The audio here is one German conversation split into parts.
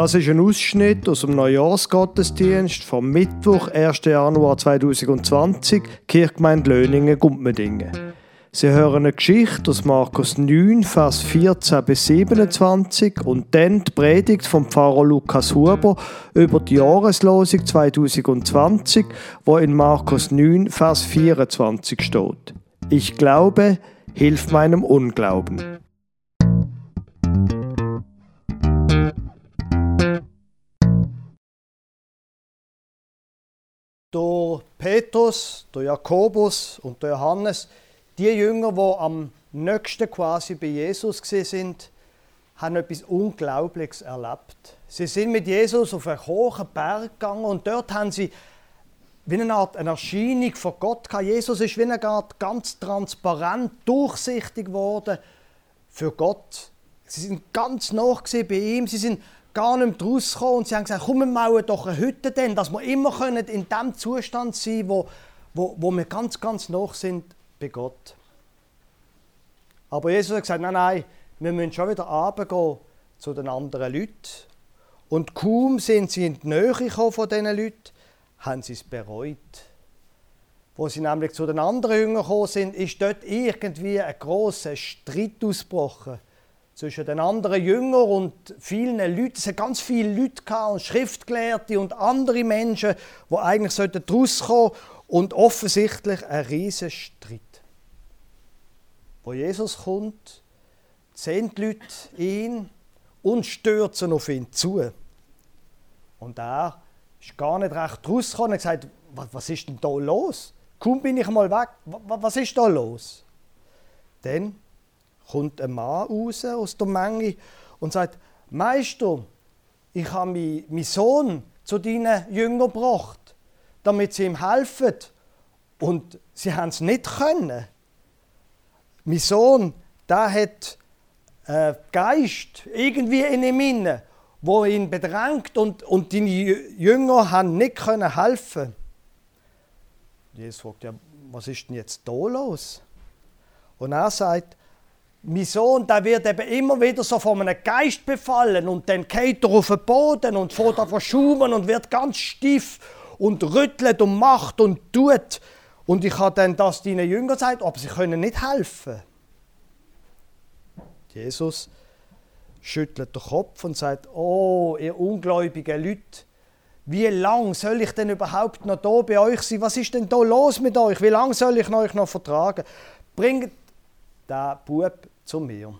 Das ist ein Ausschnitt aus dem Neujahrsgottesdienst vom Mittwoch, 1. Januar 2020, Kirchgemeinde Löningen, Gumpmedingen. Sie hören eine Geschichte aus Markus 9, Vers 14 bis 27 und dann die Predigt vom Pfarrer Lukas Huber über die Jahreslosung 2020, wo in Markus 9, Vers 24 steht. Ich glaube, hilf meinem Unglauben. Petrus, der Jakobus und der Johannes die Jünger, die am nächsten quasi bei Jesus sind, haben etwas Unglaubliches erlebt. Sie sind mit Jesus auf einen hohen Berg gegangen und dort haben sie wie eine Art eine Erscheinung von Gott gehabt. Jesus ist wie eine Art ganz transparent, durchsichtig geworden für Gott. Sie sind ganz nah bei ihm, sie sind gar nicht mehr rausgekommen und sie haben gesagt, komm, wir bauen doch eine Hütte denn, dass wir immer in dem Zustand sein können, wo, wo, wo wir ganz, ganz nah sind bei Gott. Aber Jesus hat gesagt, nein, nein, wir müssen schon wieder runtergehen zu den anderen Leuten. Und kaum sind sie in die Nähe gekommen von diesen Leuten, haben sie es bereut. Wo sie nämlich zu den anderen Jüngern gekommen sind, ist dort irgendwie ein großer Streit ausgebrochen zwischen den anderen Jüngern und vielen Leuten. Es hat ganz viele Leute und Schriftgelehrte und andere Menschen, die eigentlich rauskommen sollten und offensichtlich ein riesiger Streit. Wo Jesus kommt, sehen die Leute ihn und stürzen auf ihn zu. Und er ist gar nicht recht rausgekommen und hat gesagt, was ist denn da los? Kaum bin ich mal weg, was ist da los? Dann kommt ein Mann raus aus der Menge und sagt, Meister, ich habe meinen Sohn zu deinen Jüngern gebracht, damit sie ihm helfen. Und sie haben es nicht können. Mein Sohn, der hat einen Geist irgendwie in ihm inne, wo ihn bedrängt und, und deine Jünger haben nicht können helfen. Jesus fragt ja, was ist denn jetzt da los? Und er sagt, mein Sohn, der wird eben immer wieder so von einem Geist befallen und dann geht er auf den Boden und fährt an verschumen und wird ganz stief und rüttelt und macht und tut. Und ich habe dann das deinen Jüngern gesagt, aber sie können nicht helfen. Jesus schüttelt den Kopf und sagt, oh, ihr ungläubigen Leute, wie lange soll ich denn überhaupt noch da bei euch sein? Was ist denn da los mit euch? Wie lange soll ich euch noch vertragen? Bringt den Bub zu mir.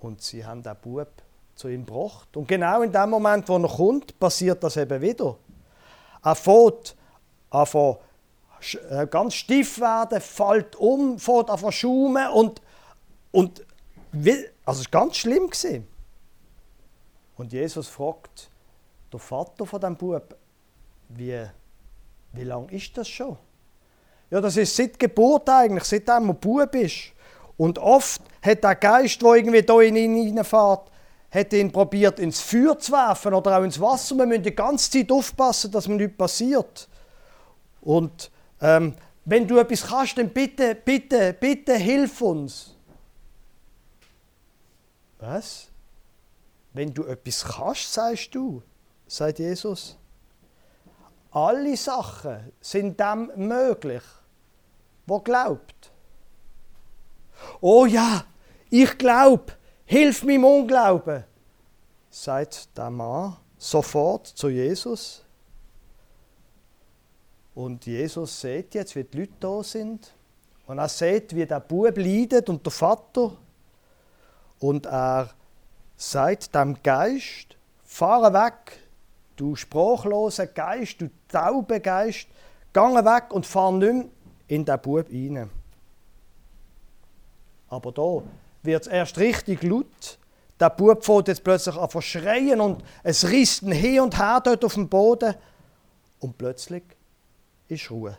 Und sie haben den Bub zu ihm gebracht. Und genau in dem Moment, wo er kommt, passiert das eben wieder. Er fährt an äh, ganz stief werden, fällt um, fährt an schaumen und, und also es war ganz schlimm. Und Jesus fragt der Vater von dem Bub, wie, wie lange ist das schon? Ja, das ist seit Geburt eigentlich, seitdem er Bub ist. Und oft hat der Geist, der irgendwie da in ihn hineinfährt, hat ihn probiert ins Feuer zu werfen oder auch ins Wasser. Wir müssen die ganze Zeit aufpassen, dass mir nichts passiert. Und ähm, wenn du etwas kannst, dann bitte, bitte, bitte hilf uns. Was? Wenn du etwas kannst, sagst du, sagt Jesus. Alle Sachen sind dem möglich, wo glaubt. Oh ja, ich glaube, hilf meinem Unglauben, sagt der Mann sofort zu Jesus. Und Jesus sieht jetzt, wie die Leute da sind. Und er sieht, wie der Bub leidet und der Vater. Und er sagt dem Geist, fahre weg, du sprachloser Geist, du taube Geist, gange weg und fahr nicht mehr in den Bub hinein. Aber da wird es erst richtig laut. Der Bub fängt jetzt plötzlich an zu schreien und es risst ihn hin und her dort auf dem Boden. Und plötzlich ist Ruhe.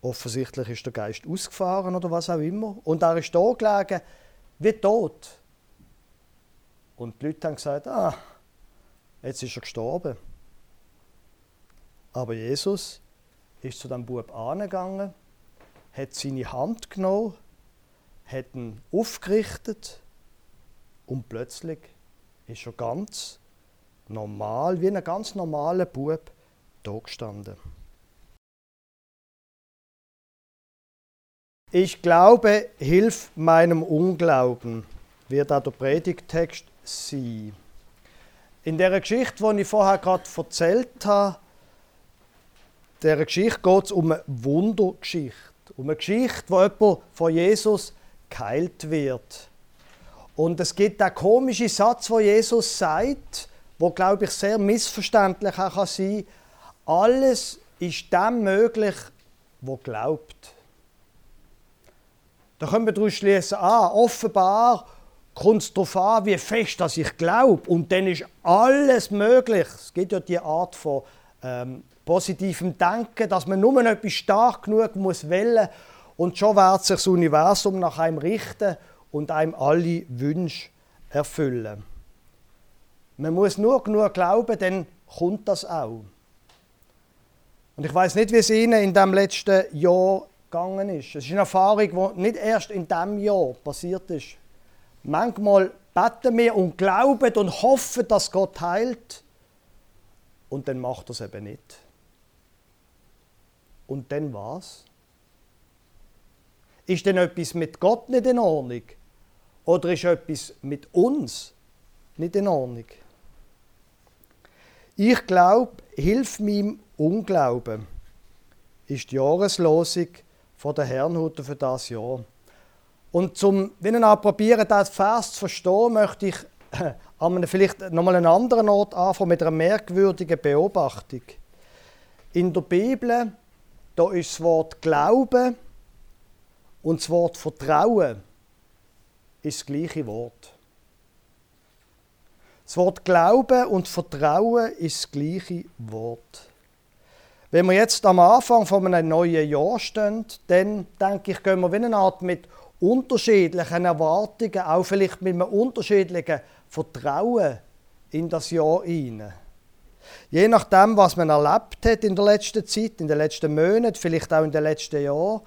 Offensichtlich ist der Geist ausgefahren oder was auch immer. Und er ist da gelegen, wie tot. Und die Leute haben gesagt, ah, jetzt ist er gestorben. Aber Jesus ist zu dem Bub angegangen, hat seine Hand genommen, hat ihn aufgerichtet und plötzlich ist er ganz normal, wie ein ganz normaler Bub, da gestanden. Ich glaube, hilf meinem Unglauben, wird auch der Predigtext sein. In der Geschichte, die ich vorher gerade erzählt habe, der Geschichte geht es um eine Wundergeschichte. Um eine Geschichte, wo jemand von Jesus geheilt wird. Und es gibt einen komischen Satz, wo Jesus sagt, wo glaube ich sehr missverständlich auch kann sein. Alles ist dem möglich, wo glaubt. Da können wir daraus schließen, ah, offenbar kommt es darauf an, wie fest dass ich glaube. Und dann ist alles möglich. Es gibt ja die Art von ähm, positivem Denken, dass man nur etwas stark genug muss wählen und schon wird sich das Universum nach einem richten und einem alle Wünsche erfüllen. Man muss nur genug glauben, dann kommt das auch. Und ich weiß nicht, wie es Ihnen in dem letzten Jahr gegangen ist. Es ist eine Erfahrung, die nicht erst in diesem Jahr passiert ist. Manchmal beten wir und glauben und hoffen, dass Gott heilt. Und dann macht er es eben nicht. Und dann was? Ist denn etwas mit Gott nicht in Ordnung? Oder ist etwas mit uns nicht in Ordnung? Ich glaube, hilf meinem Unglauben, ist die Jahreslosung von der Herrnhuter für das Jahr. Und zum wenn auch probieren, das Vers zu verstehen, möchte ich an vielleicht nochmal einen anderen Ort anfangen mit einer merkwürdigen Beobachtung. In der Bibel da ist das Wort Glauben und das Wort Vertrauen ist das gleiche Wort. Das Wort Glauben und Vertrauen ist das gleiche Wort. Wenn wir jetzt am Anfang von einem neuen Jahr stehen, dann denke ich, gehen wir wie eine Art mit unterschiedlichen Erwartungen, auch vielleicht mit einem unterschiedlichen Vertrauen in das Jahr hinein. Je nachdem, was man erlebt hat in der letzten Zeit, in den letzten Monaten, vielleicht auch in den letzten Jahren,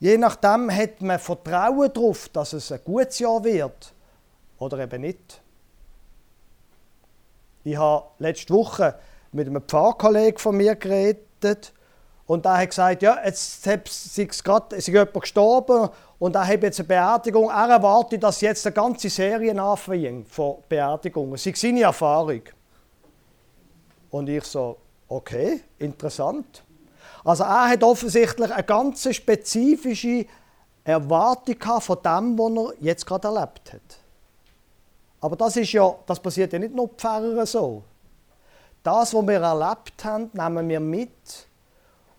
je nachdem hat man Vertrauen darauf, dass es ein gutes Jahr wird oder eben nicht. Ich habe letzte Woche mit einem Pfarrkollegen von mir geredet und er hat gesagt, ja, jetzt ist gerade jemand gestorben und er hat jetzt eine Beerdigung. Er erwartet, dass jetzt eine ganze Serie anfängt von Beerdigungen. Das ist seine Erfahrung. Und ich so, okay, interessant. Also er hat offensichtlich eine ganz spezifische Erwartung von dem, was er jetzt gerade erlebt hat. Aber das, ist ja, das passiert ja nicht nur Pfarrer so. Das, was wir erlebt haben, nehmen wir mit.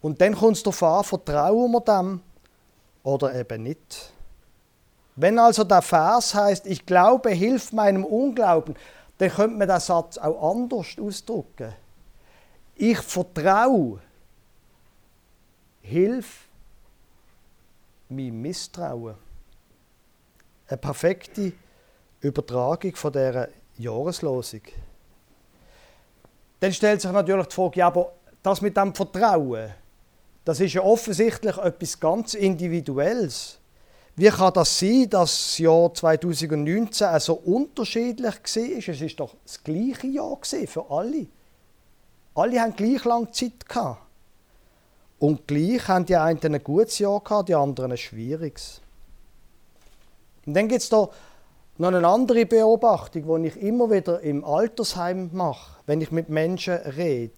Und dann kommt es darauf an, vertrauen wir dem oder eben nicht. Wenn also der Vers heißt, ich glaube, hilf meinem Unglauben, dann könnte man den Satz auch anders ausdrücken. Ich vertraue. Hilf mein Misstrauen. Eine perfekte Übertragung von dieser Jahreslosung. Dann stellt sich natürlich die Frage, ja, aber das mit dem Vertrauen, das ist ja offensichtlich etwas ganz Individuelles. Wie kann das sein, dass das Jahr 2019 so unterschiedlich war? Es ist doch das gleiche Jahr für alle. Alle haben gleich lange Zeit gehabt. Und gleich haben die einen ein gutes Jahr gehabt, die anderen ein schwieriges. Und dann gibt es da noch eine andere Beobachtung, die ich immer wieder im Altersheim mache, wenn ich mit Menschen rede.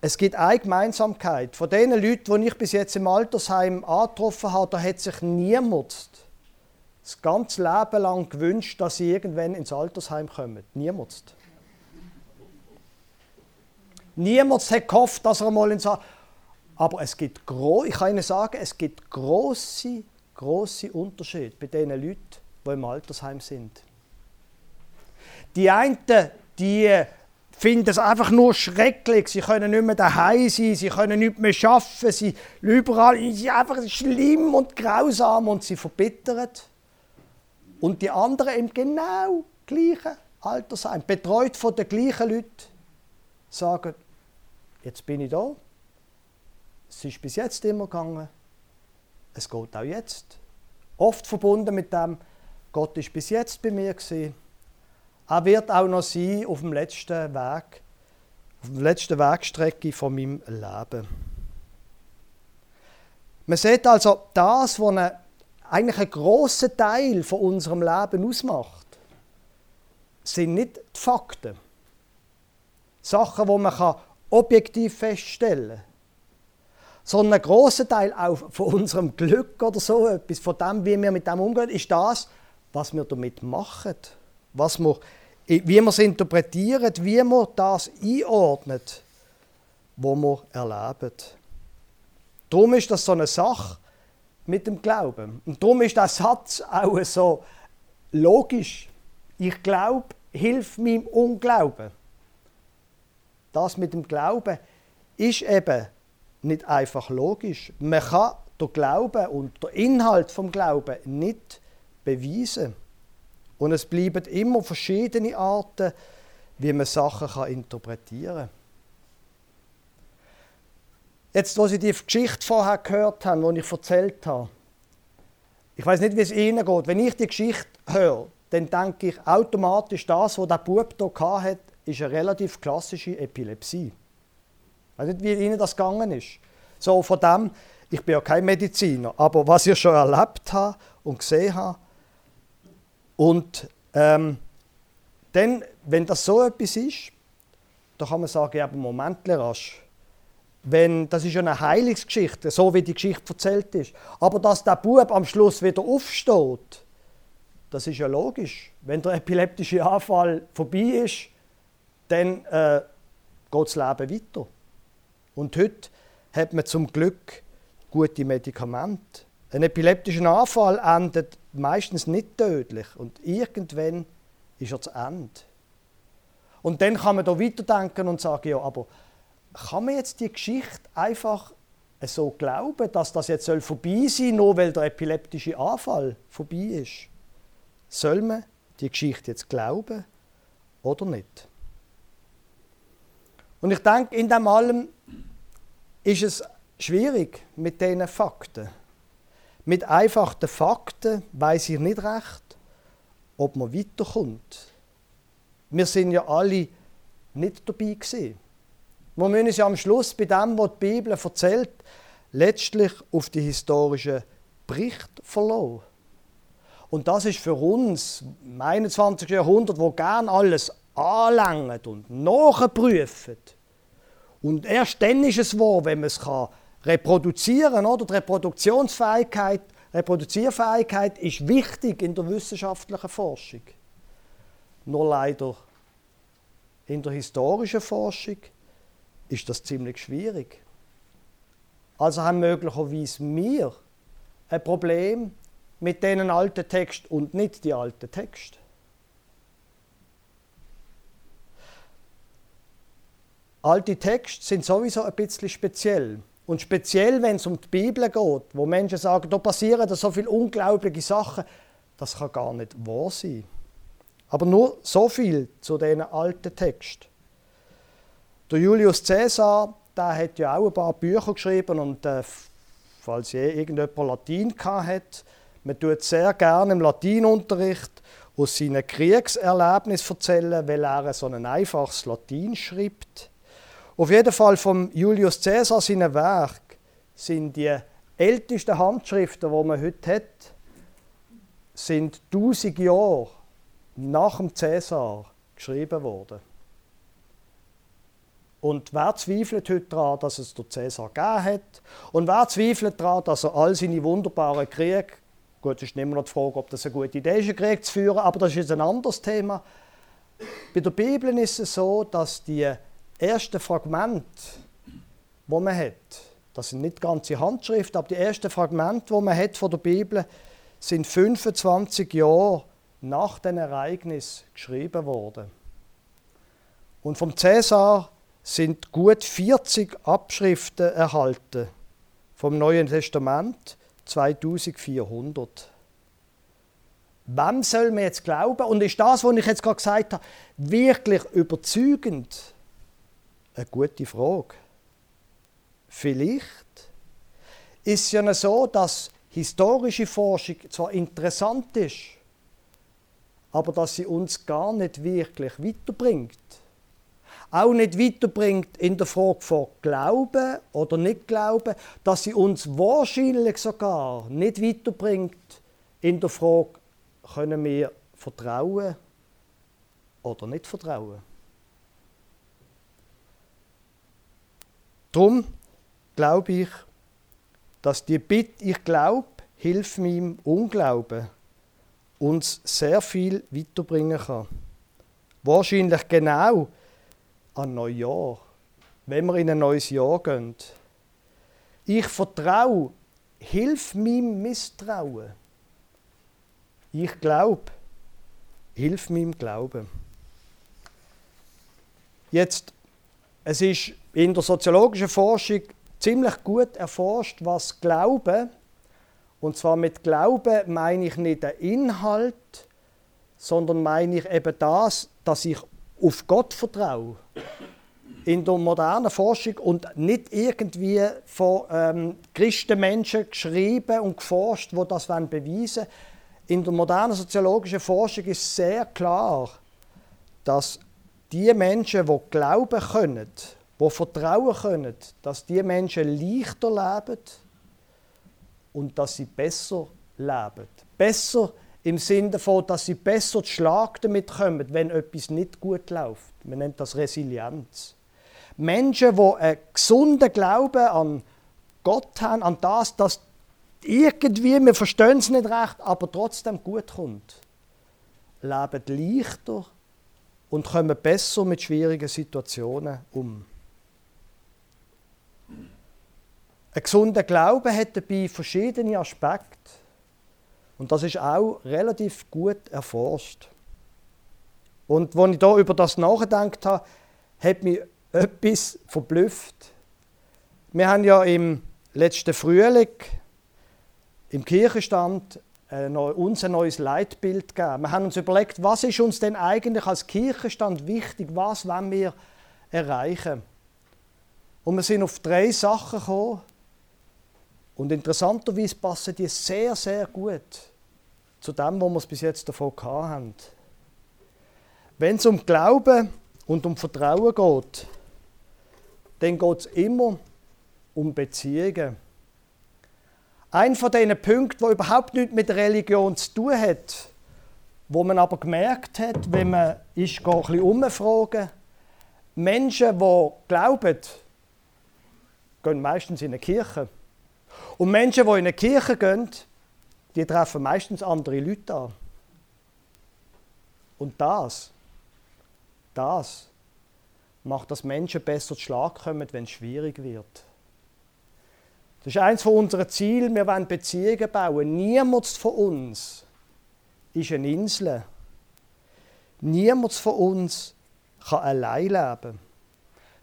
Es gibt eine Gemeinsamkeit. Von den Leuten, die ich bis jetzt im Altersheim angetroffen habe, da hat sich niemand das ganze Leben lang gewünscht, dass sie irgendwann ins Altersheim kommen. Niemand. Niemand hat gehofft, dass er mal ins Aber es gibt, ich kann Ihnen sagen, es gibt große, große Unterschiede bei den Leuten, die im Altersheim sind. Die einen, die finden es einfach nur schrecklich. Sie können nicht mehr daheim sein, sie können nicht mehr arbeiten, sie überall ist einfach schlimm und grausam und sie verbittern. Und die anderen im genau gleichen Altersheim, betreut von den gleichen Leuten, sagen, Jetzt bin ich da. Es ist bis jetzt immer gegangen. Es geht auch jetzt. Oft verbunden mit dem, Gott ist bis jetzt bei mir gewesen. Er wird auch noch sein auf dem letzten Weg, auf der letzten Wegstrecke von meinem Leben. Man sieht also das, was eine, eigentlich einen grossen Teil von unserem Leben ausmacht, sind nicht die Fakten. Sachen, die man objektiv feststellen. Sondern ein grosser Teil auch von unserem Glück oder so etwas, von dem, wie wir mit dem umgehen, ist das, was wir damit machen. Was wir, wie wir es interpretieren, wie wir das einordnen, was wir erleben. Darum ist das so eine Sache mit dem Glauben. Und darum ist der Satz auch so logisch. Ich glaube, hilf meinem Unglauben. Das mit dem Glauben ist eben nicht einfach logisch. Man kann den Glauben und den Inhalt vom Glauben nicht beweisen. Und es bleiben immer verschiedene Arten, wie man Sachen kann interpretieren kann. Jetzt, wo Sie die Geschichte vorher gehört haben, die ich erzählt habe, ich weiß nicht, wie es Ihnen geht. Wenn ich die Geschichte höre, dann denke ich automatisch, das, was der Bub hier hatte, ist eine relativ klassische Epilepsie. Ich weiß nicht, wie Ihnen das gegangen ist. So von dem, ich bin ja kein Mediziner, aber was ich schon erlebt habe und gesehen habe, und ähm, dann, wenn das so etwas ist, dann kann man sagen, ja, Moment, rasch wenn, das ist ja eine Heilungsgeschichte, so wie die Geschichte erzählt ist. Aber dass der Bub am Schluss wieder aufsteht, das ist ja logisch. Wenn der epileptische Anfall vorbei ist, dann äh, geht das Leben weiter. Und heute hat man zum Glück gute Medikamente. Ein epileptischer Anfall endet meistens nicht tödlich und irgendwann ist er zu Ende. Und dann kann man da weiterdenken und sagen, ja, aber kann man jetzt die Geschichte einfach so glauben, dass das jetzt vorbei sein soll, nur weil der epileptische Anfall vorbei ist? Soll man die Geschichte jetzt glauben oder nicht? Und ich denke, in dem allem ist es schwierig mit diesen Fakten. Mit einfachen Fakten weiß ich nicht recht, ob man weiterkommt. Wir sind ja alle nicht dabei gewesen. Wir müssen uns ja am Schluss bei dem, was die Bibel erzählt, letztlich auf die historischen Bericht verlassen. Und das ist für uns im 21. Jahrhundert, wo gern alles anlangt und nachprüft. Und erst dann ist es wahr, wenn man es kann reproduzieren. Oder? Die Reproduktionsfähigkeit, Reproduzierfähigkeit ist wichtig in der wissenschaftlichen Forschung. Nur leider in der historischen Forschung ist das ziemlich schwierig. Also haben möglicherweise wir ein Problem mit diesen alten Text und nicht die alten Texte. Alte Texte sind sowieso ein bisschen speziell. Und speziell, wenn es um die Bibel geht, wo Menschen sagen, da passieren so viele unglaubliche Sachen, das kann gar nicht wahr sein. Aber nur so viel zu diesen alten Texten. Der Julius Caesar, der hat ja auch ein paar Bücher geschrieben und äh, falls je irgendjemand Latein hat, man tut sehr gerne im Latinunterricht aus seinen Kriegserlebnissen erzählen, weil er so ein einfaches Latein schreibt. Auf jeden Fall vom Julius Caesar seine Werk sind die ältesten Handschriften, die man heute hat, sind 1000 Jahre nach dem Caesar geschrieben worden. Und wer zweifelt heute daran, dass es der Cäsar gegeben hat? Und wer zweifelt daran, dass er all seine wunderbaren Kriege, gut, es ist immer noch die Frage, ob das eine gute Idee ist, einen Krieg zu führen, aber das ist ein anderes Thema. Bei der Bibel ist es so, dass die ersten Fragmente, die man hat, das sind nicht ganze Handschriften, aber die ersten Fragmente, die man hat von der Bibel, sind 25 Jahre nach dem Ereignis geschrieben worden. Und vom Cäsar sind gut 40 Abschriften erhalten vom Neuen Testament, 2400. Wem soll man jetzt glauben? Und ist das, was ich jetzt gerade gesagt habe, wirklich überzeugend? Eine gute Frage. Vielleicht ist es ja so, dass historische Forschung zwar interessant ist, aber dass sie uns gar nicht wirklich weiterbringt. Auch nicht weiterbringt in der Frage von Glauben oder nicht Glauben, dass sie uns wahrscheinlich sogar nicht weiterbringt in der Frage, können wir vertrauen oder nicht vertrauen. Darum glaube ich, dass die Bitte, ich glaube, hilf meinem Unglauben, uns sehr viel weiterbringen kann. Wahrscheinlich genau an Neujahr, wenn wir in ein neues Jahr gehen. Ich vertraue, hilf meinem Misstrauen. Ich glaube, hilf meinem Glauben. Jetzt, es ist in der soziologischen Forschung ziemlich gut erforscht, was Glauben und zwar mit Glauben meine ich nicht den Inhalt, sondern meine ich eben das, dass ich auf Gott vertraue. In der modernen Forschung und nicht irgendwie von ähm, Christenmenschen geschrieben und geforscht, wo das beweisen wollen. In der modernen soziologischen Forschung ist sehr klar, dass die Menschen, die glauben können, die vertrauen können, dass die Menschen leichter leben und dass sie besser leben. Besser im Sinne davon, dass sie besser zu Schlag damit kommen, wenn etwas nicht gut läuft. Man nennt das Resilienz. Menschen, die einen gesunden Glauben an Gott haben, an das, dass irgendwie, wir verstehen es nicht recht, aber trotzdem gut kommt, leben leichter und kommen besser mit schwierigen Situationen um. Ein gesunder Glaube hat dabei verschiedene Aspekte. Und das ist auch relativ gut erforscht. Und als ich da über das nachgedacht habe, hat mich etwas verblüfft. Wir haben ja im letzten Frühling im Kirchenstand uns ein neues Leitbild gegeben. Wir haben uns überlegt, was ist uns denn eigentlich als Kirchenstand wichtig, was wollen wir erreichen. Und wir sind auf drei Sachen gekommen, und interessanterweise passen die sehr, sehr gut zu dem, was wir bis jetzt davon haben. Wenn es um Glauben und um Vertrauen geht, dann geht es immer um Beziehungen. Ein von diesen Punkten, der überhaupt nichts mit Religion zu tun hat, wo man aber gemerkt hat, wenn man ist, ein bisschen umfragen, Menschen, die glauben, gehen meistens in eine Kirche. Und Menschen, die in eine Kirche gehen, die treffen meistens andere Leute an. Und das, das macht, dass Menschen besser zu Schlag kommen, wenn es schwierig wird. Das ist eines unserer Ziele. Wir wollen Beziehungen bauen. Niemand von uns ist eine Insel. Niemand von uns kann allein leben.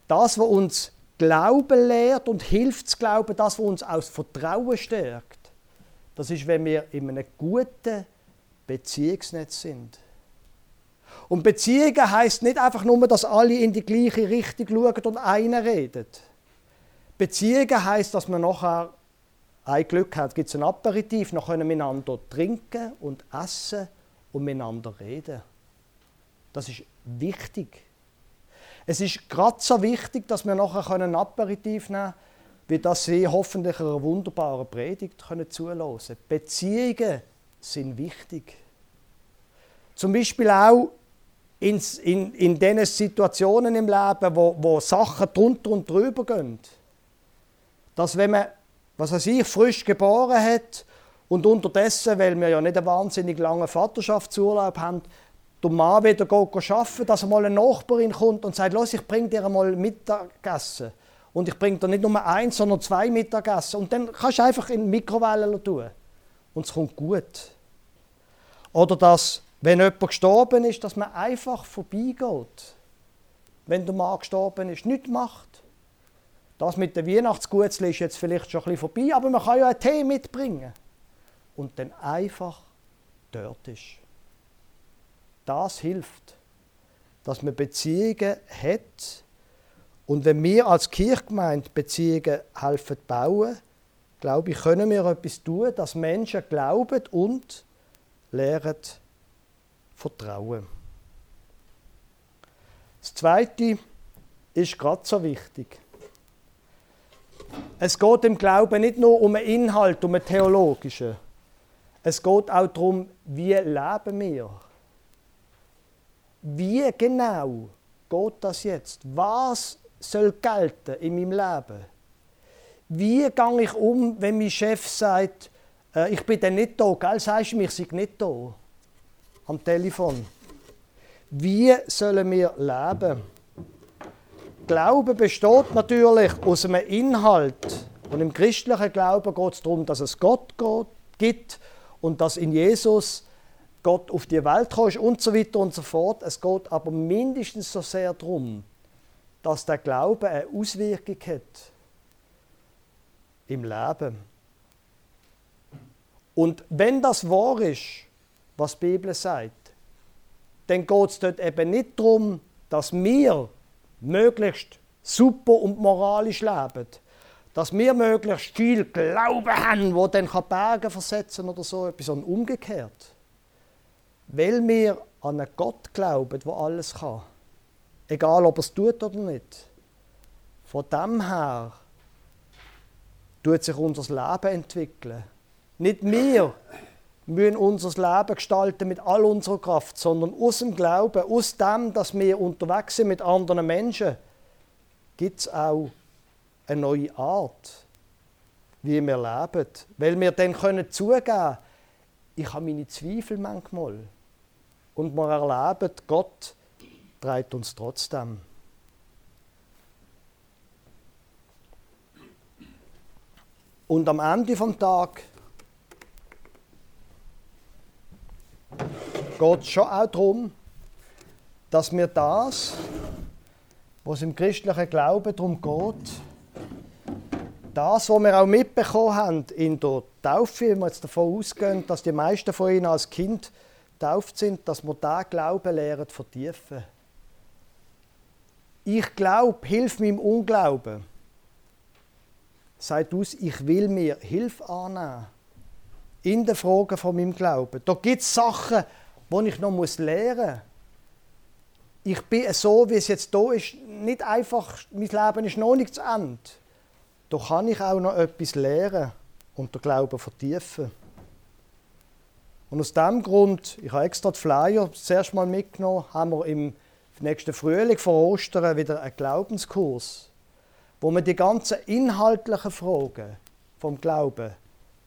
Das, was uns Glauben lehrt und hilft zu glauben, das, was uns aus Vertrauen stärkt, das ist, wenn wir in einem guten Beziehungsnetz sind. Und Beziehungen heißt nicht einfach nur, dass alle in die gleiche Richtung schauen und einer redet. Beziehungen heißt, dass man nachher ein Glück hat, gibt es ein Aperitif, dann können wir miteinander trinken und essen und miteinander reden. Das ist wichtig. Es ist gerade so wichtig, dass wir nachher ein Aperitif nehmen können, wie das Sie hoffentlich einer wunderbaren Predigt können zulassen Beziehungen sind wichtig. Zum Beispiel auch in, in, in den Situationen im Leben, wo, wo Sachen drunter und drüber gehen. Dass wenn man, was weiß ich, frisch geboren hat und unterdessen, weil wir ja nicht einen wahnsinnig langen Vaterschaftsurlaub haben, der Mann wieder arbeiten dass mal eine Nachbarin kommt und sagt, los, ich bringe dir mal Mittagessen. Und ich bringe dir nicht nur eins, sondern zwei Mittagessen. Und dann kannst du einfach in die Mikrowelle tun. Und es kommt gut. Oder dass, wenn jemand gestorben ist, dass man einfach vorbeigeht. Wenn der Mann gestorben ist, nichts macht. Das mit den Weihnachtsgutzli ist jetzt vielleicht schon ein bisschen vorbei, aber man kann ja einen Tee mitbringen. Und dann einfach dort ist. Das hilft, dass man Beziehungen hat. Und wenn wir als Kirchgemeinde Beziehungen helfen bauen, glaube ich, können wir etwas tun, dass Menschen glauben und lernen vertrauen. Das Zweite ist gerade so wichtig. Es geht im Glauben nicht nur um einen Inhalt, um einen theologischen. Es geht auch darum, wie leben wir. Wie genau geht das jetzt? Was soll gelten in meinem Leben? Wie gehe ich um, wenn mein Chef sagt, äh, ich bin dann nicht da, gell? Sagst du mir, ich sei nicht da? Am Telefon. Wie sollen wir leben? Glaube besteht natürlich aus einem Inhalt. Und im christlichen Glauben geht es darum, dass es Gott gibt und dass in Jesus Gott auf die Welt kommt und so weiter und so fort. Es geht aber mindestens so sehr darum, dass der Glaube eine Auswirkung hat im Leben. Und wenn das wahr ist, was die Bibel sagt, dann geht es dort eben nicht darum, dass wir möglichst super und moralisch leben, dass wir möglichst viel Glauben haben, wo dann Berge versetzen oder so etwas, sondern umgekehrt. Weil wir an einen Gott glauben, der alles kann. Egal, ob er es tut oder nicht. Von dem her tut sich unser Leben entwickeln. Nicht wir müssen unser Leben gestalten mit all unserer Kraft, sondern aus dem Glauben, aus dem, dass wir unterwegs sind mit anderen Menschen, gibt es auch eine neue Art, wie wir leben. Weil wir dann können zugeben ich habe meine Zweifel manchmal. Und wir erleben, Gott treibt uns trotzdem. Und am Ende vom Tag geht es schon auch darum, dass wir das, was im christlichen Glauben darum geht, das, was wir auch mitbekommen haben in der Taufe, wenn wir jetzt davon ausgehen, dass die meisten von Ihnen als Kind getauft sind, dass wir diesen Glauben lernen vertiefen. Ich glaube, hilf mir im Unglauben. Sagt aus, ich will mir Hilfe annehmen. In den Fragen von meinem Glauben. Da gibt es Sachen, die ich noch lernen muss. Ich bin so, wie es jetzt da ist, nicht einfach, mein Leben ist noch nicht zu Ende. Da kann ich auch noch etwas lernen und den Glauben vertiefen. Und aus diesem Grund, ich habe extra die Flyer das erste Mal mitgenommen, haben wir im nächsten Frühling vor Ostern wieder einen Glaubenskurs, wo man die ganzen inhaltlichen Fragen vom Glauben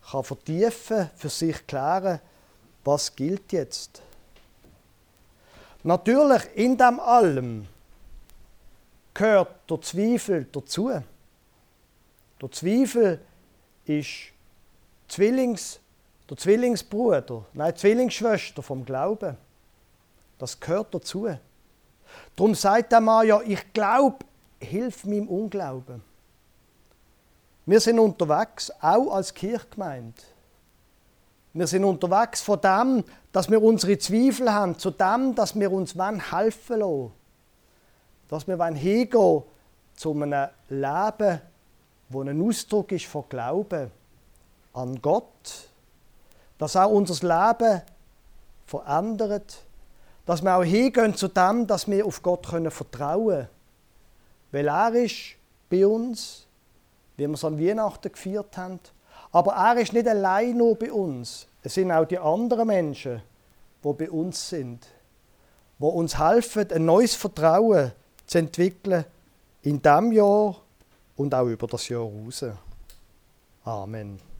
kann vertiefen, für sich klären, was gilt jetzt. Natürlich, in dem allem gehört der Zweifel dazu. Der Zweifel ist Zwillings, der Zwillingsbruder, nein, Zwillingsschwester vom Glauben. Das gehört dazu. Darum sagt der Mann ja, ich glaube, hilf meinem Unglauben. Wir sind unterwegs, auch als Kirchgemeinde. Wir sind unterwegs von dem, dass wir unsere Zweifel haben, zu dem, dass wir uns helfen lassen. Dass wir hingehen zu einem Leben, wo ein Ausdruck ist von Glauben an Gott, dass auch unser Leben verändert, dass wir auch hingehen zu dem, dass wir auf Gott können vertrauen können. Weil er ist bei uns, wie wir es an Weihnachten gefeiert haben. Aber er ist nicht allein nur bei uns. Es sind auch die anderen Menschen, die bei uns sind, die uns helfen, ein neues Vertrauen zu entwickeln in diesem Jahr und auch über das Jahr raus. Amen.